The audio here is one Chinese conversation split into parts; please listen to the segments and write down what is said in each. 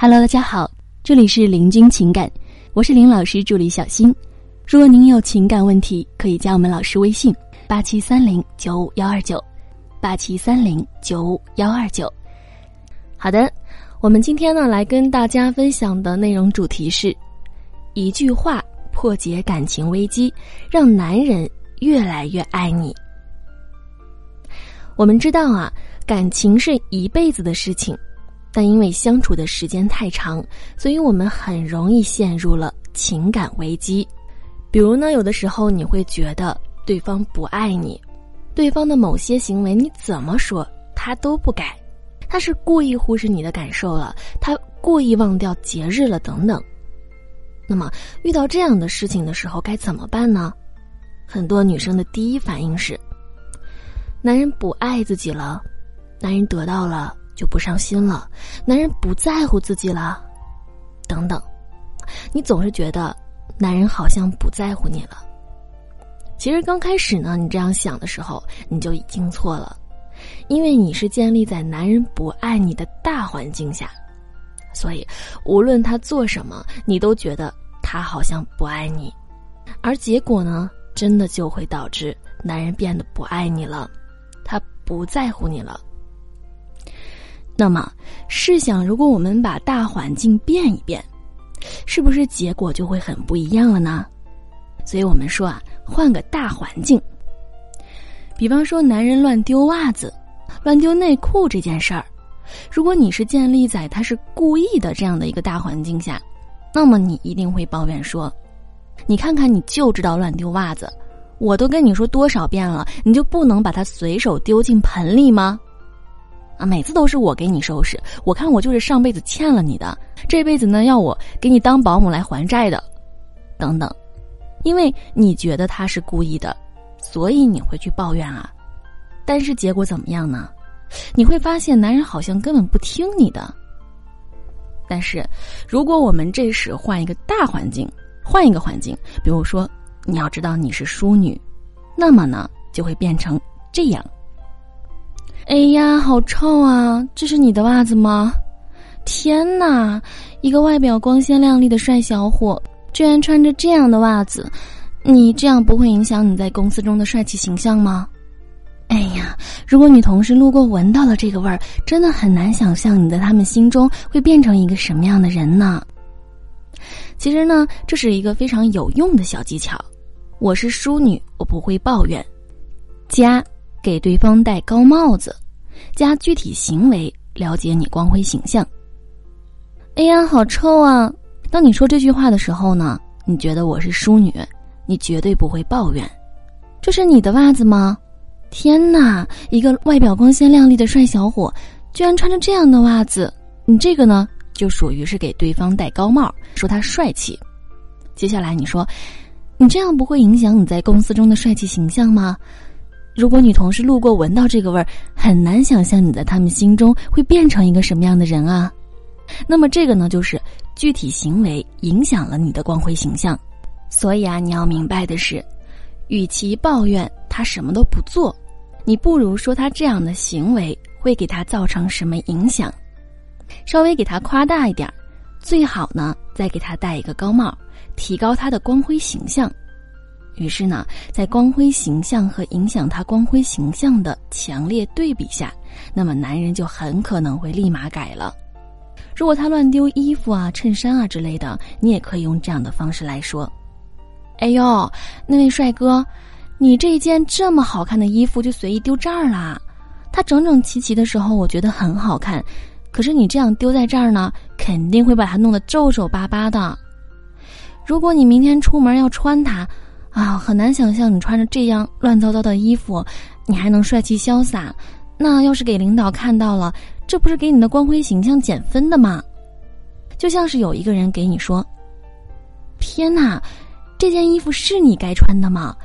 Hello，大家好，这里是林君情感，我是林老师助理小新。如果您有情感问题，可以加我们老师微信：八七三零九五幺二九，八七三零九五幺二九。好的，我们今天呢来跟大家分享的内容主题是：一句话破解感情危机，让男人越来越爱你。我们知道啊，感情是一辈子的事情，但因为相处的时间太长，所以我们很容易陷入了情感危机。比如呢，有的时候你会觉得对方不爱你，对方的某些行为你怎么说他都不改，他是故意忽视你的感受了，他故意忘掉节日了等等。那么遇到这样的事情的时候该怎么办呢？很多女生的第一反应是：男人不爱自己了，男人得到了就不伤心了，男人不在乎自己了，等等。你总是觉得。男人好像不在乎你了。其实刚开始呢，你这样想的时候，你就已经错了，因为你是建立在男人不爱你的大环境下，所以无论他做什么，你都觉得他好像不爱你，而结果呢，真的就会导致男人变得不爱你了，他不在乎你了。那么，试想，如果我们把大环境变一变。是不是结果就会很不一样了呢？所以我们说啊，换个大环境。比方说，男人乱丢袜子、乱丢内裤这件事儿，如果你是建立在他是故意的这样的一个大环境下，那么你一定会抱怨说：“你看看，你就知道乱丢袜子，我都跟你说多少遍了，你就不能把它随手丢进盆里吗？”啊，每次都是我给你收拾，我看我就是上辈子欠了你的，这辈子呢要我给你当保姆来还债的，等等，因为你觉得他是故意的，所以你会去抱怨啊，但是结果怎么样呢？你会发现男人好像根本不听你的。但是，如果我们这时换一个大环境，换一个环境，比如说你要知道你是淑女，那么呢就会变成这样。哎呀，好臭啊！这是你的袜子吗？天哪，一个外表光鲜亮丽的帅小伙，居然穿着这样的袜子，你这样不会影响你在公司中的帅气形象吗？哎呀，如果女同事路过闻到了这个味儿，真的很难想象你在他们心中会变成一个什么样的人呢？其实呢，这是一个非常有用的小技巧。我是淑女，我不会抱怨。加。给对方戴高帽子，加具体行为了解你光辉形象。哎呀，好臭啊！当你说这句话的时候呢，你觉得我是淑女，你绝对不会抱怨。这是你的袜子吗？天哪，一个外表光鲜亮丽的帅小伙，居然穿着这样的袜子，你这个呢，就属于是给对方戴高帽，说他帅气。接下来你说，你这样不会影响你在公司中的帅气形象吗？如果女同事路过闻到这个味儿，很难想象你在他们心中会变成一个什么样的人啊。那么这个呢，就是具体行为影响了你的光辉形象。所以啊，你要明白的是，与其抱怨他什么都不做，你不如说他这样的行为会给他造成什么影响，稍微给他夸大一点，最好呢再给他戴一个高帽，提高他的光辉形象。于是呢，在光辉形象和影响他光辉形象的强烈对比下，那么男人就很可能会立马改了。如果他乱丢衣服啊、衬衫啊之类的，你也可以用这样的方式来说：“哎呦，那位帅哥，你这一件这么好看的衣服就随意丢这儿啦？它整整齐齐的时候，我觉得很好看，可是你这样丢在这儿呢，肯定会把它弄得皱皱巴巴的。如果你明天出门要穿它。”啊，很难想象你穿着这样乱糟糟的衣服，你还能帅气潇洒。那要是给领导看到了，这不是给你的光辉形象减分的吗？就像是有一个人给你说：“天哪，这件衣服是你该穿的吗？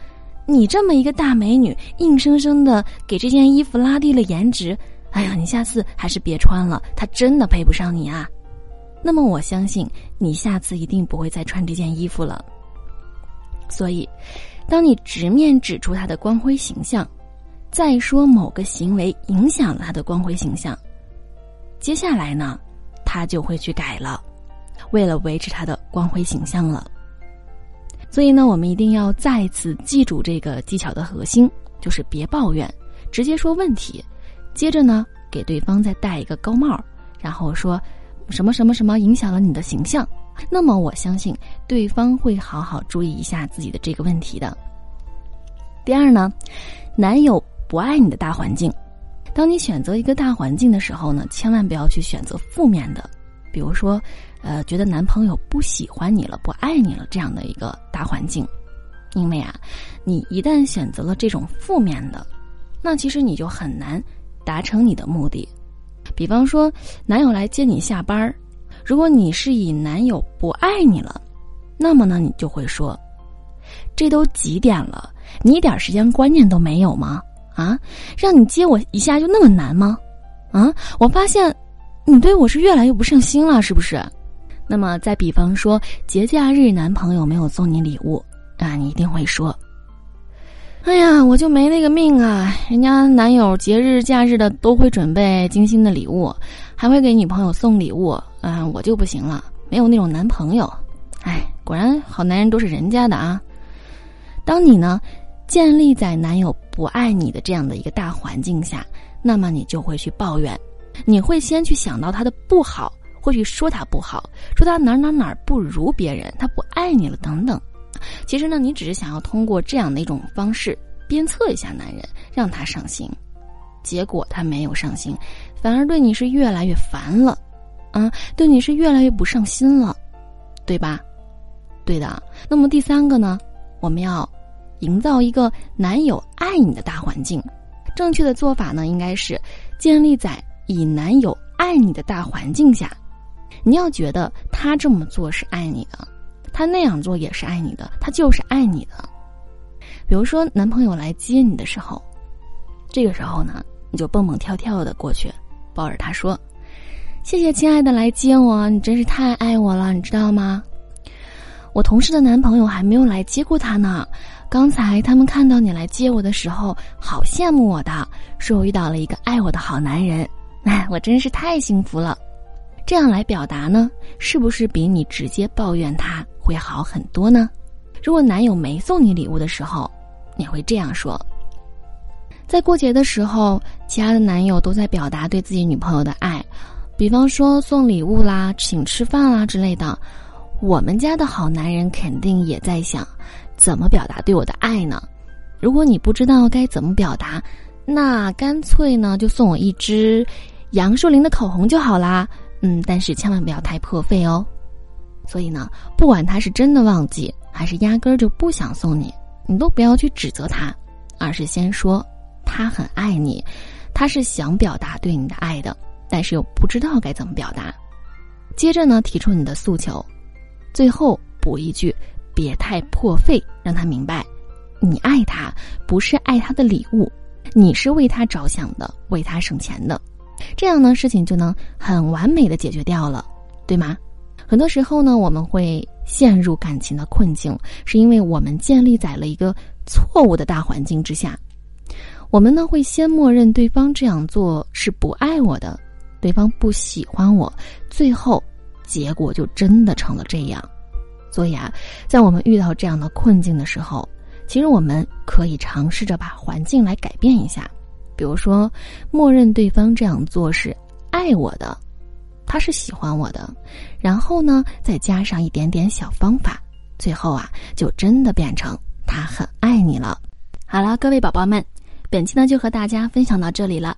你这么一个大美女，硬生生的给这件衣服拉低了颜值。哎呀，你下次还是别穿了，它真的配不上你啊。”那么我相信你下次一定不会再穿这件衣服了。所以，当你直面指出他的光辉形象，再说某个行为影响了他的光辉形象，接下来呢，他就会去改了，为了维持他的光辉形象了。所以呢，我们一定要再次记住这个技巧的核心，就是别抱怨，直接说问题，接着呢，给对方再戴一个高帽，然后说什么什么什么影响了你的形象，那么我相信对方会好好注意一下自己的这个问题的。第二呢，男友不爱你的大环境。当你选择一个大环境的时候呢，千万不要去选择负面的，比如说，呃，觉得男朋友不喜欢你了、不爱你了这样的一个大环境，因为啊，你一旦选择了这种负面的，那其实你就很难达成你的目的。比方说，男友来接你下班儿，如果你是以男友不爱你了，那么呢，你就会说，这都几点了，你一点时间观念都没有吗？啊，让你接我一下就那么难吗？啊，我发现，你对我是越来越不上心了，是不是？那么再比方说节假日男朋友没有送你礼物啊，你一定会说：“哎呀，我就没那个命啊！人家男友节日假日的都会准备精心的礼物，还会给女朋友送礼物啊，我就不行了，没有那种男朋友。哎，果然好男人都是人家的啊！当你呢？”建立在男友不爱你的这样的一个大环境下，那么你就会去抱怨，你会先去想到他的不好，会去说他不好，说他哪哪哪不如别人，他不爱你了等等。其实呢，你只是想要通过这样的一种方式鞭策一下男人，让他上心。结果他没有上心，反而对你是越来越烦了，啊，对你是越来越不上心了，对吧？对的。那么第三个呢，我们要。营造一个男友爱你的大环境，正确的做法呢，应该是建立在以男友爱你的大环境下。你要觉得他这么做是爱你的，他那样做也是爱你的，他就是爱你的。比如说，男朋友来接你的时候，这个时候呢，你就蹦蹦跳跳的过去，抱着他说：“谢谢亲爱的来接我，你真是太爱我了，你知道吗？我同事的男朋友还没有来接过他呢。”刚才他们看到你来接我的时候，好羡慕我的，说我遇到了一个爱我的好男人，哎，我真是太幸福了。这样来表达呢，是不是比你直接抱怨他会好很多呢？如果男友没送你礼物的时候，你会这样说：在过节的时候，其他的男友都在表达对自己女朋友的爱，比方说送礼物啦、请吃饭啦之类的，我们家的好男人肯定也在想。怎么表达对我的爱呢？如果你不知道该怎么表达，那干脆呢就送我一支杨树林的口红就好啦。嗯，但是千万不要太破费哦。所以呢，不管他是真的忘记，还是压根儿就不想送你，你都不要去指责他，而是先说他很爱你，他是想表达对你的爱的，但是又不知道该怎么表达。接着呢，提出你的诉求，最后补一句。别太破费，让他明白，你爱他不是爱他的礼物，你是为他着想的，为他省钱的，这样呢事情就能很完美的解决掉了，对吗？很多时候呢，我们会陷入感情的困境，是因为我们建立在了一个错误的大环境之下，我们呢会先默认对方这样做是不爱我的，对方不喜欢我，最后结果就真的成了这样。所以啊，在我们遇到这样的困境的时候，其实我们可以尝试着把环境来改变一下，比如说，默认对方这样做是爱我的，他是喜欢我的，然后呢，再加上一点点小方法，最后啊，就真的变成他很爱你了。好了，各位宝宝们，本期呢就和大家分享到这里了。